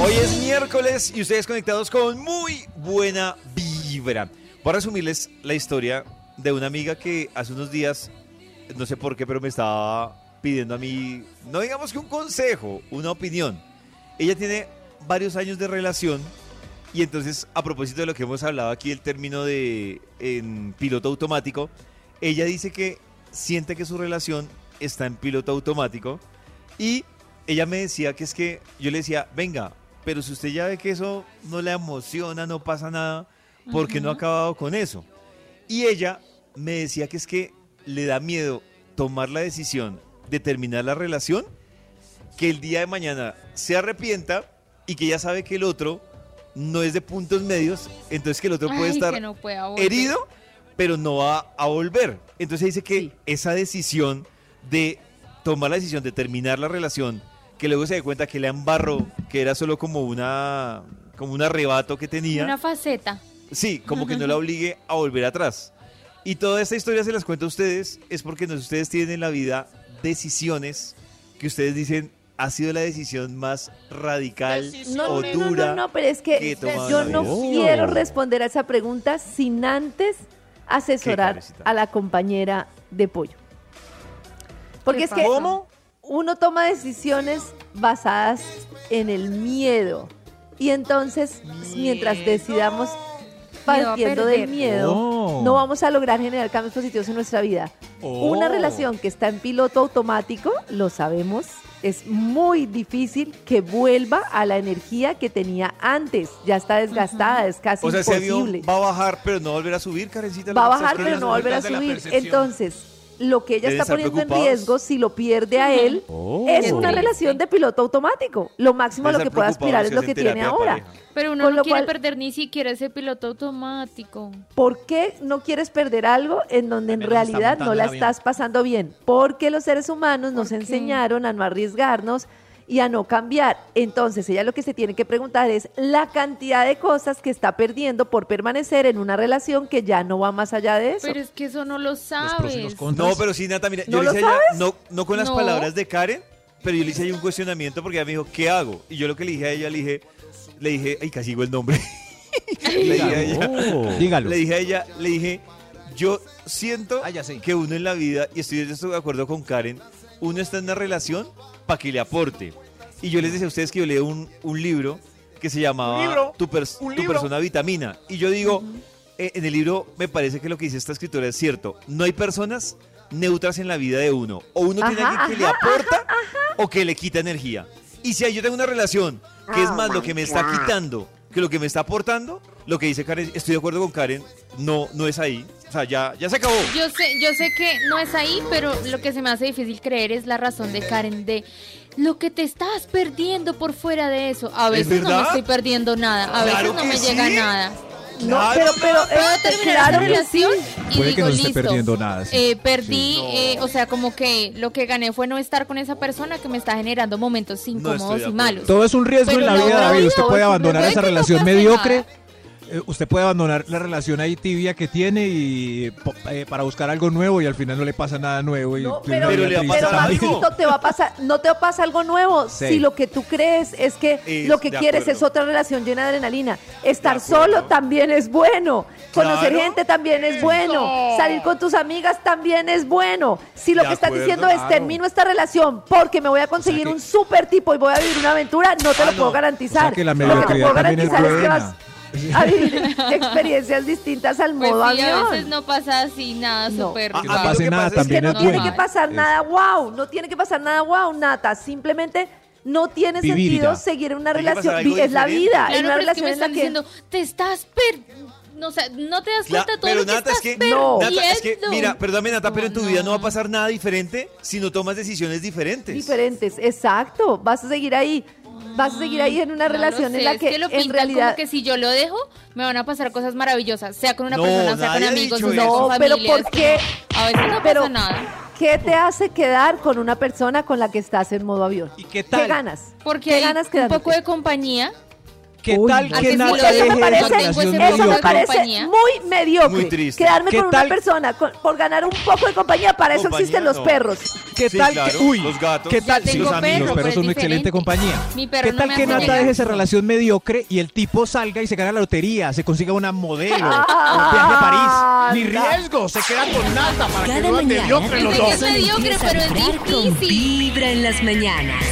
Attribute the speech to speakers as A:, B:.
A: Hoy es miércoles y ustedes conectados con muy buena vibra. Voy a resumirles la historia de una amiga que hace unos días, no sé por qué, pero me estaba pidiendo a mí, no digamos que un consejo, una opinión. Ella tiene varios años de relación y entonces a propósito de lo que hemos hablado aquí, el término de en piloto automático, ella dice que siente que su relación está en piloto automático y ella me decía que es que yo le decía, venga, pero si usted ya ve que eso no le emociona, no pasa nada, ¿por qué no ha acabado con eso? Y ella me decía que es que le da miedo tomar la decisión de terminar la relación, que el día de mañana se arrepienta y que ya sabe que el otro no es de puntos medios, entonces que el otro puede estar
B: no
A: herido, pero no va a volver. Entonces dice que
C: Sí.
A: esa decisión de tomar la decisión de terminar la relación, que luego se da cuenta que le embarró, que era solo como una como un arrebato que tenía.
B: Una faceta.
A: Sí, como que no la obligue a volver atrás. Y toda esta historia se las cuento a ustedes es porque no, ustedes tienen en la vida decisiones que ustedes dicen ha sido la decisión más radical
C: No,
A: o
C: no, no,
A: dura.
C: no, no, pero es
A: que
C: que yo
A: la
C: no quiero responder a esa pregunta sin antes asesorar a la compañera de pollo. Porque
B: ¿Qué
C: es que?
A: ¿Cómo?
C: Uno toma decisiones basadas en el miedo. Y entonces, mientras decidamos partiendo del miedo,
D: Oh.
C: no vamos a lograr generar cambios positivos en nuestra vida. Una
D: Oh.
C: relación que está en piloto automático, lo sabemos, es muy difícil que vuelva a la energía que tenía antes. Ya está desgastada, es casi
A: O sea, ese avión
C: imposible.
A: va a bajar, pero no va a volver a subir, Karencita.
C: Va a bajar, pero no va a volver a subir. Entonces, lo que ella
A: Deben
C: está poniendo en riesgo, si lo pierde a él,
D: Oh.
C: es una relación de piloto automático. Lo máximo a lo que puede aspirar es lo que tiene ahora.
A: pareja.
B: Pero uno
C: Con
B: no
C: lo
B: quiere
C: cual-
B: perder ni siquiera ese piloto automático.
C: ¿Por qué no quieres perder algo en donde en realidad no la estás pasando bien? Porque los seres humanos nos enseñaron a no arriesgarnos y a no cambiar. Entonces, ella lo que se tiene que preguntar es la cantidad de cosas que está perdiendo por permanecer en una relación que ya no va más allá de eso.
B: Pero es que eso no lo
D: contras.
A: No, pero sí, Nata, mira,
C: ¿No
A: yo le hice a ella, no, no con las
B: No.
A: palabras de Karen, pero yo le hice ahí un cuestionamiento porque ella me dijo, ¿qué hago? Y yo lo que le dije a ella, le dije, le dije, ay, casi digo el nombre. le dije a ella,
D: Oh. Dígalo.
A: le dije a ella, le dije, yo siento
D: Ah, ya
A: que uno en la vida, y estoy, estoy de acuerdo con Karen, uno está en una relación para que le aporte. Y yo les decía a ustedes que yo leí un, un libro que se llamaba Tu, pers- tu persona vitamina. Y yo digo, eh, en el libro me parece que lo que dice esta escritora es cierto. No hay personas neutras en la vida de uno. O uno tiene
C: Ajá,
A: alguien que le aporta o que le quita energía. Y si yo tengo una relación que es más lo que me está quitando que lo que me está aportando, lo que dice Karen, estoy de acuerdo con Karen, no, no es ahí. O sea, ya, ya se acabó.
B: Yo sé, yo sé que no es ahí, pero lo que se me hace difícil creer es la razón de Karen de lo que te estás perdiendo por fuera de eso. A
A: ¿Es
B: veces no me estoy perdiendo nada, a
A: Claro
B: veces no
A: que
B: me llega
A: sí.
B: nada.
C: No,
A: Claro,
C: pero, pero
B: Puedo
C: eh,
B: terminar
C: claro
B: esa
C: que
B: relación
C: sí.
B: y
D: Puede que
B: digo,
D: no esté
B: listo,
D: perdiendo nada, sí.
B: eh, perdí,
A: Sí.
B: eh, o sea, como que lo que gané fue no estar con esa persona que me está generando momentos incómodos
A: de
B: y malos.
D: Todo es un riesgo
B: Pero
D: en la
B: no,
D: vida,
B: no,
D: David.
B: no,
D: Usted puede
C: no,
D: abandonar esa
B: que no
D: relación mediocre.
B: nada.
D: Eh, Usted puede abandonar la relación ahí tibia que tiene y eh, para buscar algo nuevo y al final no le pasa nada nuevo. Y
C: No, pero,
A: Pero
D: vida
A: le va a
D: triste
A: pasar
D: también.
A: algo.
C: Maxito, te va a pasar, no te pasa algo nuevo.
D: Sí.
C: Si lo que tú crees es que
A: Es
C: lo que quieres
A: acuerdo.
C: es otra relación llena de adrenalina. Estar solo también es bueno. Conocer
A: Claro.
C: gente también es bueno. Salir con tus amigas también es bueno. Si lo
A: De
C: que estás
A: acuerdo,
C: diciendo es termino esta relación porque me voy a conseguir
D: que-
C: un super tipo y voy a vivir una aventura, no te
A: Ah,
C: lo
A: no.
C: puedo
D: O
C: garantizar.
D: sea que la
C: lo que te
D: mediocridad
C: puedo
D: también es
C: garantizar es que vas a vivir experiencias distintas al
B: Pues
C: modo
B: a
C: avión.
B: veces no pasa así nada
C: No.
B: súper
A: Ah,
D: Que no
A: a
D: pase nada
A: es
C: Es que no
D: es
C: tiene
D: bueno.
C: que pasar
D: Es-
C: nada wow, no tiene que pasar nada wow, Nata. Simplemente no tiene
D: Vivir
C: sentido
D: ya.
C: seguir en una relación. Es la vida,
B: Claro,
C: es una
B: pero es que
C: relación
B: me
C: en la
B: están
C: que.
B: diciendo, te estás per... No, o sea, no te das cuenta todo
A: pero
B: lo que
A: Nata, es que,
C: No.
A: Nata, es que,
B: perdiendo.
A: mira, perdóname Nata, pero en tu vida no va a pasar nada diferente si no tomas decisiones diferentes.
C: Diferentes, exacto. Vas a seguir ahí. Vas a seguir ahí en una
B: No lo
C: relación
B: sé,
C: en la
B: es
C: que,
B: lo
C: en realidad.
B: como que si yo lo dejo, me van a pasar cosas maravillosas, sea con una
A: No,
B: persona, sea con amigos, sea con
C: No, pero. ¿por qué?
B: A veces no
C: Pero-
B: pasa nada.
C: ¿Qué te hace quedar con una persona con la que estás en modo avión?
D: ¿Y qué tal?
C: ganas?
B: Porque
C: ¿Qué
B: hay
C: ganas
B: un poco de compañía
D: ¿Qué
C: Uy,
D: tal que
B: ¿A que
D: Nata
B: sí
C: eso
D: deje
C: me parece, eso me parece muy mediocre.
A: Muy triste.
C: Quedarme
D: ¿Qué
C: con
D: tal?
C: una persona con- por ganar un poco de compañía, para eso
A: Compañía,
C: existen los
A: no.
C: perros.
D: ¿Qué
A: Sí,
D: tal
A: claro,
D: que, uy,
A: los gatos.
D: ¿qué tal? Sí,
B: tengo
D: los, amigos,
B: perro,
D: los
B: pero
D: perros son una excelente compañía.
B: Mi perro
D: ¿Qué
B: no
D: tal
B: me
D: que Nata
B: llegar.
D: deje esa relación mediocre y el tipo salga y se gana la lotería, se consiga una modelo,
C: Ah,
D: un viaje a París? Ni riesgo, se queda con Nata para que no mediocre los dos.
B: es mediocre, pero es difícil.
E: Vibra en las mañanas.